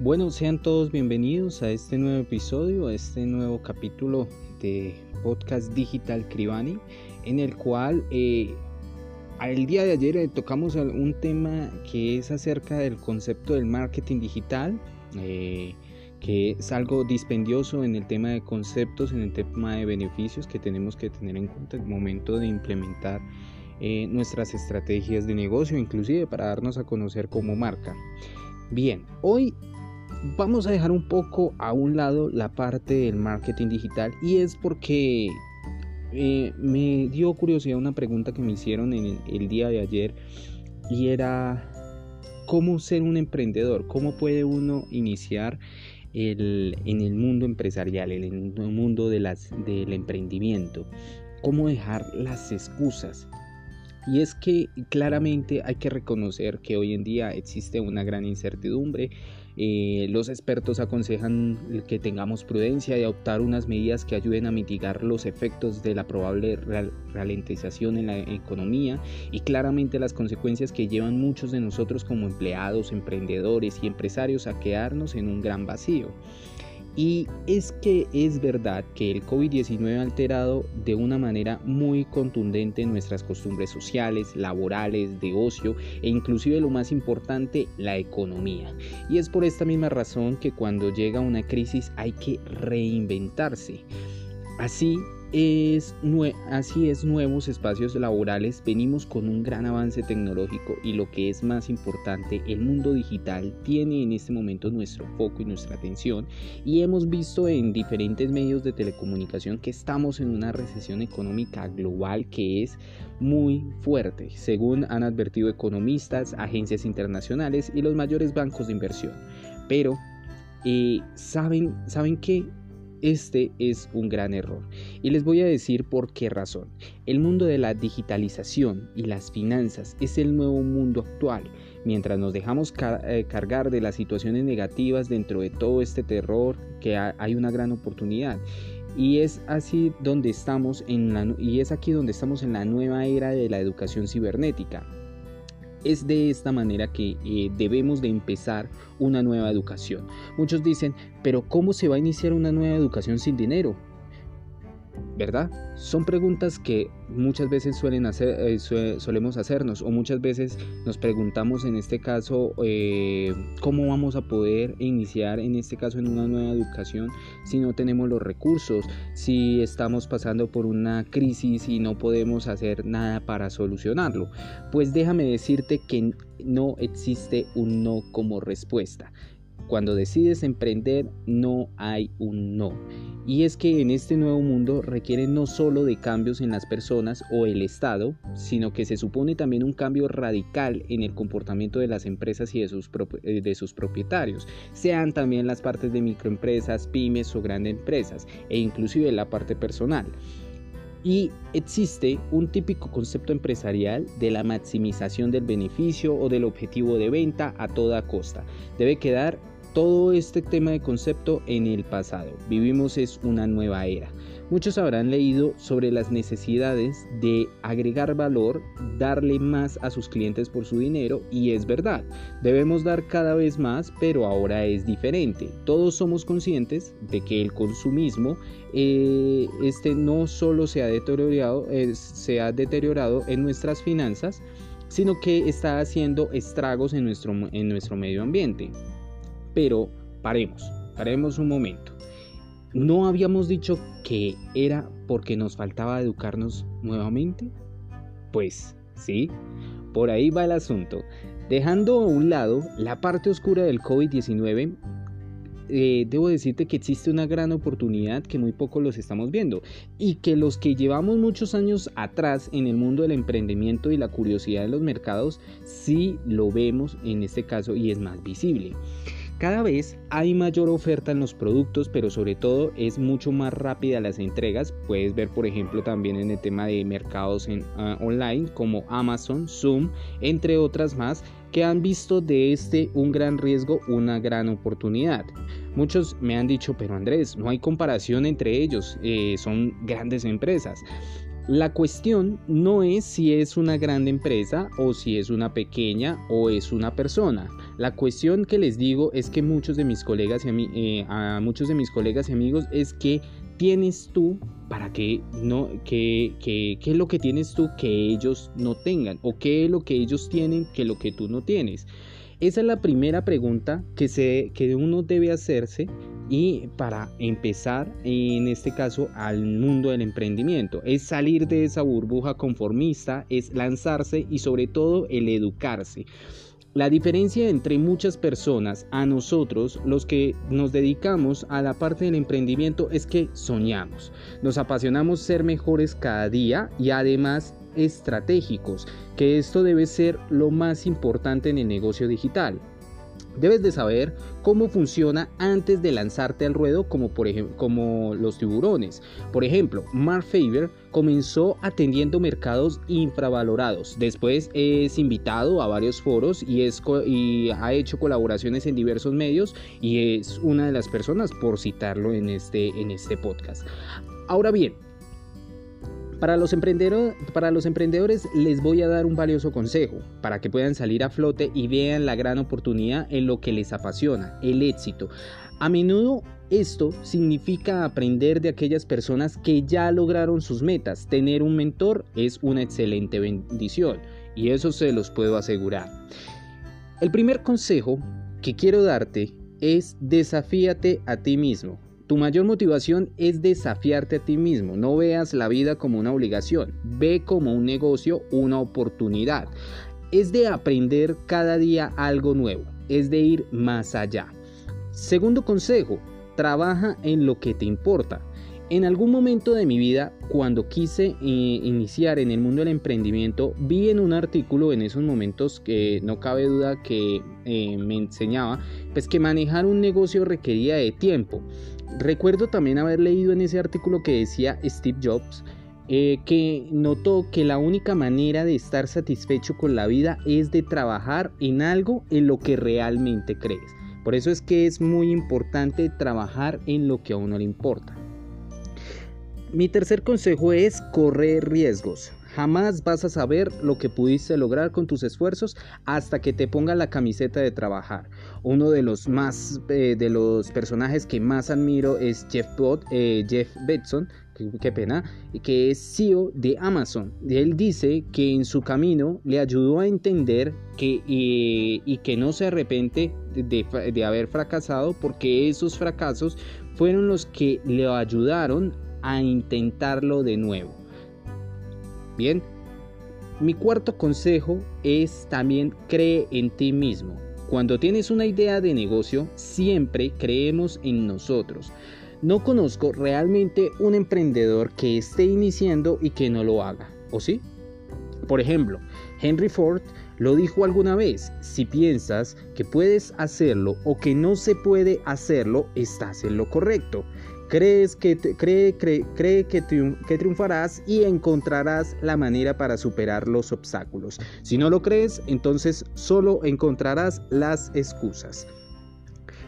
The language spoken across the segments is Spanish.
Bueno, sean todos bienvenidos a este nuevo episodio, a este nuevo capítulo de Podcast Digital Cribani, en el cual eh, el día de ayer eh, tocamos un tema que es acerca del concepto del marketing digital, eh, que es algo dispendioso en el tema de conceptos, en el tema de beneficios que tenemos que tener en cuenta el momento de implementar nuestras estrategias de negocio, inclusive para darnos a conocer como marca. Bien, hoy vamos a dejar un poco a un lado la parte del marketing digital y es porque eh, me dio curiosidad una pregunta que me hicieron en el, día de ayer y era cómo ser un emprendedor, cómo puede uno iniciar el, en el mundo empresarial, en el mundo de las, del emprendimiento, cómo dejar las excusas. Y es que claramente hay que reconocer que hoy en día existe una gran incertidumbre, eh, los expertos aconsejan que tengamos prudencia y adoptar unas medidas que ayuden a mitigar los efectos de la probable ralentización en la economía y claramente las consecuencias que llevan muchos de nosotros como empleados, emprendedores y empresarios a quedarnos en un gran vacío. Y es que es verdad que el COVID-19 ha alterado de una manera muy contundente nuestras costumbres sociales, laborales, de ocio e inclusive lo más importante, la economía. Y es por esta misma razón que cuando llega una crisis hay que reinventarse. Así es, así es nuevos espacios laborales, venimos con un gran avance tecnológico y lo que es más importante, el mundo digital tiene en este momento nuestro foco y nuestra atención y hemos visto en diferentes medios de telecomunicación que estamos en una recesión económica global que es muy fuerte, según han advertido economistas, agencias internacionales y los mayores bancos de inversión. Pero, eh, ¿saben, ¿saben qué? Este es un gran error y les voy a decir por qué razón. El mundo de la digitalización y las finanzas es el nuevo mundo actual. Mientras nos dejamos eh, cargar de las situaciones negativas dentro de todo este terror, que hay una gran oportunidad. Y es así donde estamos en la, y es aquí donde estamos en la nueva era de la educación cibernética es de esta manera que eh, debemos de empezar una nueva educación. Muchos dicen, pero ¿cómo se va a iniciar una nueva educación sin dinero? ¿Verdad? Son preguntas que muchas veces suelen hacer, eh, solemos hacernos o muchas veces nos preguntamos en este caso eh, cómo vamos a poder iniciar en este caso en una nueva educación si no tenemos los recursos, si estamos pasando por una crisis y no podemos hacer nada para solucionarlo. Pues déjame decirte que no existe un no como respuesta. Cuando decides emprender no hay un no. Y es que en este nuevo mundo requiere no solo de cambios en las personas o el Estado, sino que se supone también un cambio radical en el comportamiento de las empresas y de sus, eh, de sus propietarios, sean también las partes de microempresas, pymes o grandes empresas, e inclusive la parte personal. Y existe un típico concepto empresarial de la maximización del beneficio o del objetivo de venta a toda costa. Debe quedar todo este tema de concepto en el pasado. Vivimos es una nueva era. Muchos habrán leído sobre las necesidades de agregar valor, darle más a sus clientes por su dinero y es verdad, debemos dar cada vez más, pero ahora es diferente. Todos somos conscientes de que el consumismo eh, este no solo se ha deteriorado, se ha deteriorado en nuestras finanzas, sino que está haciendo estragos en nuestro, en nuestro medio ambiente. Pero paremos, paremos un momento. ¿No habíamos dicho que era porque nos faltaba educarnos nuevamente? Pues sí, por ahí va el asunto. Dejando a un lado la parte oscura del COVID-19, eh, debo decirte que existe una gran oportunidad que muy pocos los estamos viendo y que los que llevamos muchos años atrás en el mundo del emprendimiento y la curiosidad de los mercados sí lo vemos en este caso y es más visible. Cada vez hay mayor oferta en los productos, pero sobre todo es mucho más rápida las entregas. Puedes ver, por ejemplo, también en el tema de mercados en, ah, online como Amazon, Zoom, entre otras más, que han visto de este un gran riesgo, una gran oportunidad. Muchos me han dicho, pero Andrés, no hay comparación entre ellos, eh, son grandes empresas. La cuestión no es si es una grande empresa o si es una pequeña o es una persona. La cuestión que les digo es que muchos de mis colegas y eh, a muchos de mis colegas y amigos es que tienes tú para que no que, que, qué es lo que tienes tú que ellos no tengan o qué es lo que ellos tienen que lo que tú no tienes. Esa es la primera pregunta que, se, que uno debe hacerse y para empezar en este caso al mundo del emprendimiento. Es salir de esa burbuja conformista es lanzarse y sobre todo el educarse la diferencia entre muchas personas a nosotros, los que nos dedicamos a la parte del emprendimiento, es que soñamos. Nos apasionamos ser mejores cada día y además estratégicos, que esto debe ser lo más importante en el negocio digital. Debes de saber cómo funciona antes de lanzarte al ruedo como, por como los tiburones. Por ejemplo, Mark Faber comenzó atendiendo mercados infravalorados. Después es invitado a varios foros y, es y ha hecho colaboraciones en diversos medios y es una de las personas por citarlo en este, en este podcast. Ahora bien, para los, emprendedores les voy a dar un valioso consejo para que puedan salir a flote y vean la gran oportunidad en lo que les apasiona, el éxito. A menudo esto significa aprender de aquellas personas que ya lograron sus metas. Tener un mentor es una excelente bendición y eso se los puedo asegurar. El primer consejo que quiero darte es desafíate a ti mismo. Tu mayor motivación es desafiarte a ti mismo. No veas la vida como una obligación, ve como un negocio, una oportunidad. Es de aprender cada día algo nuevo, es de ir más allá. Segundo consejo, trabaja en lo que te importa. En algún momento de mi vida, cuando quise eh, iniciar en el mundo del emprendimiento, vi en un artículo en esos momentos que no cabe duda que eh, me enseñaba, pues que manejar un negocio requería de tiempo. Recuerdo también haber leído en ese artículo que decía Steve Jobs eh, que notó que la única manera de estar satisfecho con la vida es de trabajar en algo en lo que realmente crees. Por eso es que es muy importante trabajar en lo que a uno le importa. Mi tercer consejo es correr riesgos. Jamás vas a saber lo que pudiste lograr con tus esfuerzos hasta que te ponga la camiseta de trabajar. Uno de los más eh, de los personajes que más admiro es Jeff, Bot, eh, Jeff Bezos, qué pena, que es CEO de Amazon. Él dice que en su camino le ayudó a entender que, y, que no se arrepiente de, de, haber fracasado porque esos fracasos fueron los que le ayudaron a intentarlo de nuevo. Bien, mi cuarto consejo es también cree en ti mismo. Cuando tienes una idea de negocio, siempre creemos en nosotros. No conozco realmente un emprendedor que esté iniciando y que no lo haga, ¿o sí? Por ejemplo, Henry Ford lo dijo alguna vez, si piensas que puedes hacerlo o que no se puede hacerlo, estás en lo correcto crees que cree, cree, cree que, que triunfarás y encontrarás la manera para superar los obstáculos. Si no lo crees, entonces solo encontrarás las excusas.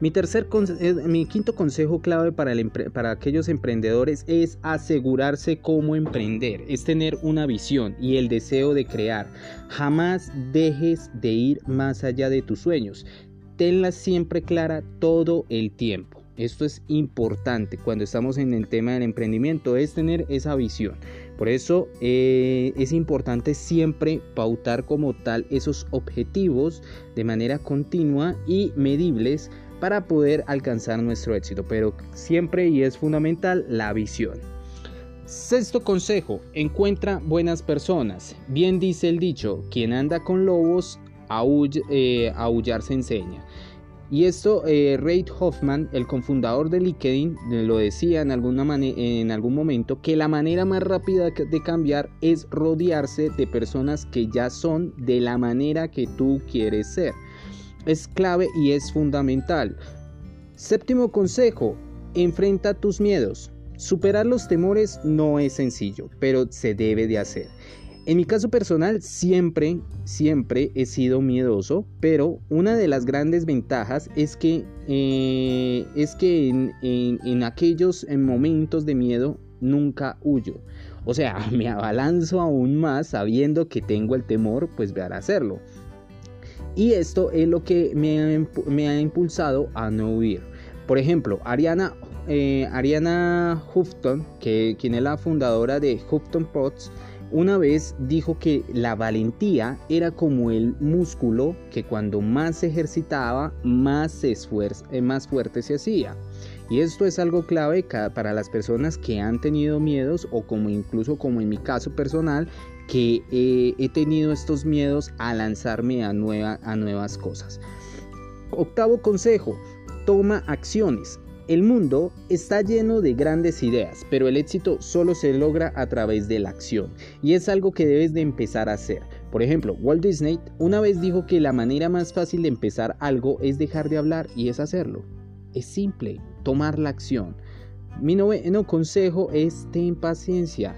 Mi, tercer, eh, mi quinto consejo clave para, el, para aquellos emprendedores es asegurarse cómo emprender, es tener una visión y el deseo de crear. Jamás dejes de ir más allá de tus sueños. Tenla siempre clara todo el tiempo. Esto es importante cuando estamos en el tema del emprendimiento, es tener esa visión. Por eso eh, es importante siempre pautar como tal esos objetivos de manera continua y medibles para poder alcanzar nuestro éxito. Pero siempre y es fundamental la visión. Sexto consejo, encuentra buenas personas. Bien dice el dicho, quien anda con lobos, eh, aullar se enseña. Y esto, eh, Reid Hoffman, el cofundador de LinkedIn, lo decía en, en algún momento, que la manera más rápida de cambiar es rodearse de personas que ya son de la manera que tú quieres ser. Es clave y es fundamental. Séptimo consejo, enfrenta tus miedos. Superar los temores no es sencillo, pero se debe de hacer. En mi caso personal siempre, siempre he sido miedoso, pero una de las grandes ventajas es que, eh, es que en, en, aquellos momentos de miedo nunca huyo. O sea, me abalanzo aún más sabiendo que tengo el temor, pues a hacerlo. Y esto es lo que me ha, impulsado a no huir. Por ejemplo, Ariana, eh, Ariana Houghton, que, quien es la fundadora de Houghton Pots, una vez dijo que la valentía era como el músculo que cuando más se ejercitaba, más, eh, más fuerte se hacía. Y esto es algo clave para las personas que han tenido miedos o como incluso como en mi caso personal, que he tenido estos miedos a lanzarme a, nueva, a nuevas cosas. Octavo consejo, toma acciones. El mundo está lleno de grandes ideas, pero el éxito solo se logra a través de la acción y es algo que debes de empezar a hacer. Por ejemplo, Walt Disney una vez dijo que la manera más fácil de empezar algo es dejar de hablar y es hacerlo. Es simple, tomar la acción. Mi noveno consejo es ten paciencia.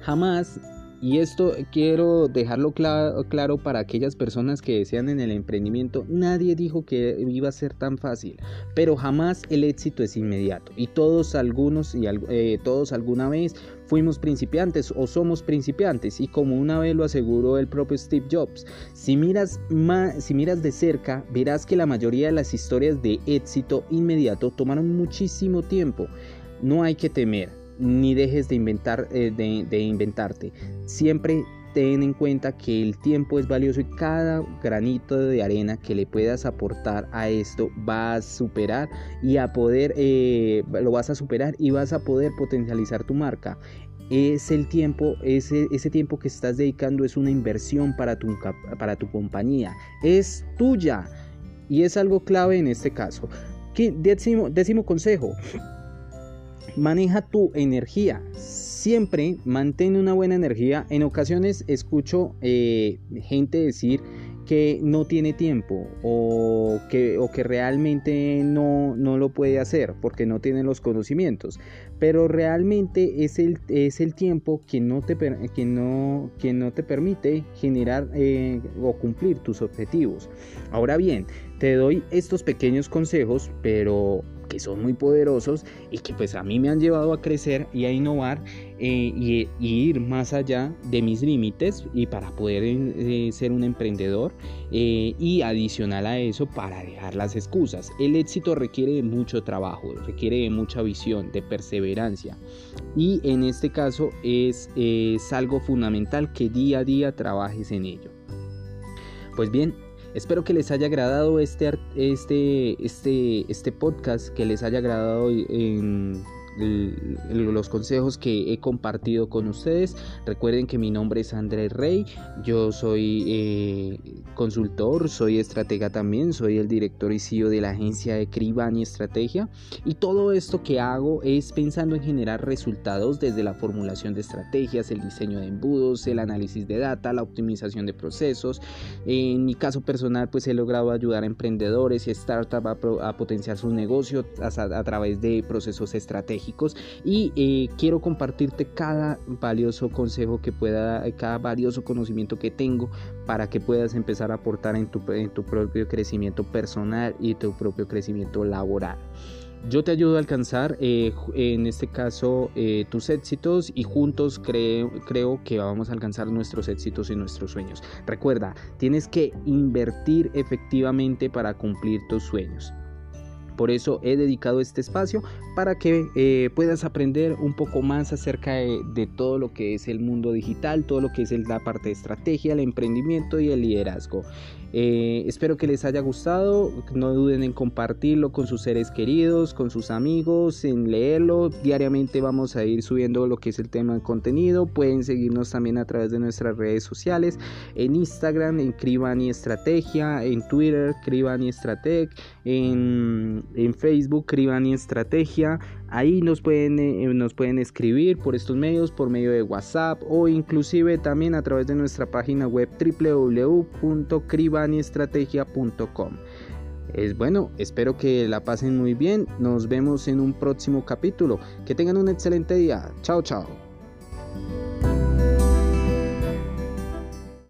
Jamás y esto quiero dejarlo claro, para aquellas personas que desean en el emprendimiento. Nadie dijo que iba a ser tan fácil, pero jamás el éxito es inmediato. Y todos algunos y eh, todos alguna vez fuimos principiantes o somos principiantes. Y como una vez lo aseguró el propio Steve Jobs, si miras, si miras de cerca, verás que la mayoría de las historias de éxito inmediato tomaron muchísimo tiempo. No hay que temer ni dejes de, inventar, eh, de, inventarte. Siempre ten en cuenta que el tiempo es valioso y cada granito de arena que le puedas aportar a esto va a superar y a poder eh, lo vas a superar y vas a poder potencializar tu marca es el tiempo, ese, ese tiempo que estás dedicando es una inversión para tu, para tu compañía, es tuya y es algo clave en este caso. Décimo, décimo consejo, Maneja tu energía. Siempre mantén una buena energía. En ocasiones escucho eh, gente decir que no tiene tiempo o que, o que realmente no, no, lo puede hacer porque no tiene los conocimientos. Pero realmente es el, es el tiempo que no, te, que no, que no te permite generar eh, o cumplir tus objetivos. Ahora bien, te doy estos pequeños consejos, pero que son muy poderosos y que pues a mí me han llevado a crecer y a innovar eh, y, ir más allá de mis límites y para poder eh, ser un emprendedor eh, y adicional a eso para dejar las excusas. El éxito requiere de mucho trabajo, requiere de mucha visión, de perseverancia y en este caso es algo fundamental que día a día trabajes en ello. Pues bien, Espero que les haya agradado este, este, este, este podcast, que les haya agradado en los consejos que he compartido con ustedes. Recuerden que mi nombre es Andrés Rey, yo soy eh, consultor, soy estratega también, soy el director y CEO de la agencia de Cribani Estrategia y todo esto que hago es pensando en generar resultados desde la formulación de estrategias, el diseño de embudos, el análisis de data, la optimización de procesos. En mi caso personal pues he logrado ayudar a emprendedores y startups a, potenciar sus negocios a través de procesos estratégicos y eh, quiero compartirte cada valioso consejo que pueda, cada valioso conocimiento que tengo para que puedas empezar a aportar en tu, propio crecimiento personal y tu propio crecimiento laboral. Yo te ayudo a alcanzar, eh, en este caso, eh, tus éxitos y juntos creo que vamos a alcanzar nuestros éxitos y nuestros sueños. Recuerda, tienes que invertir efectivamente para cumplir tus sueños. Por eso he dedicado este espacio para que eh, puedas aprender un poco más acerca de, todo lo que es el mundo digital, todo lo que es la parte de estrategia, el emprendimiento y el liderazgo. Eh, espero que les haya gustado. No duden en compartirlo con sus seres queridos, con sus amigos, en leerlo. Diariamente vamos a ir subiendo lo que es el tema de contenido. Pueden seguirnos también a través de nuestras redes sociales. En Instagram, en Cribani Estrategia. En Twitter, Cribani Estrateg. En, en Facebook, Cribani Estrategia. Ahí nos pueden, eh, nos pueden escribir por estos medios, por medio de WhatsApp o inclusive también a través de nuestra página web www.cribaniestrategia.com. Es bueno, espero que la pasen muy bien. Nos vemos en un próximo capítulo. Que tengan un excelente día. Chao, chao.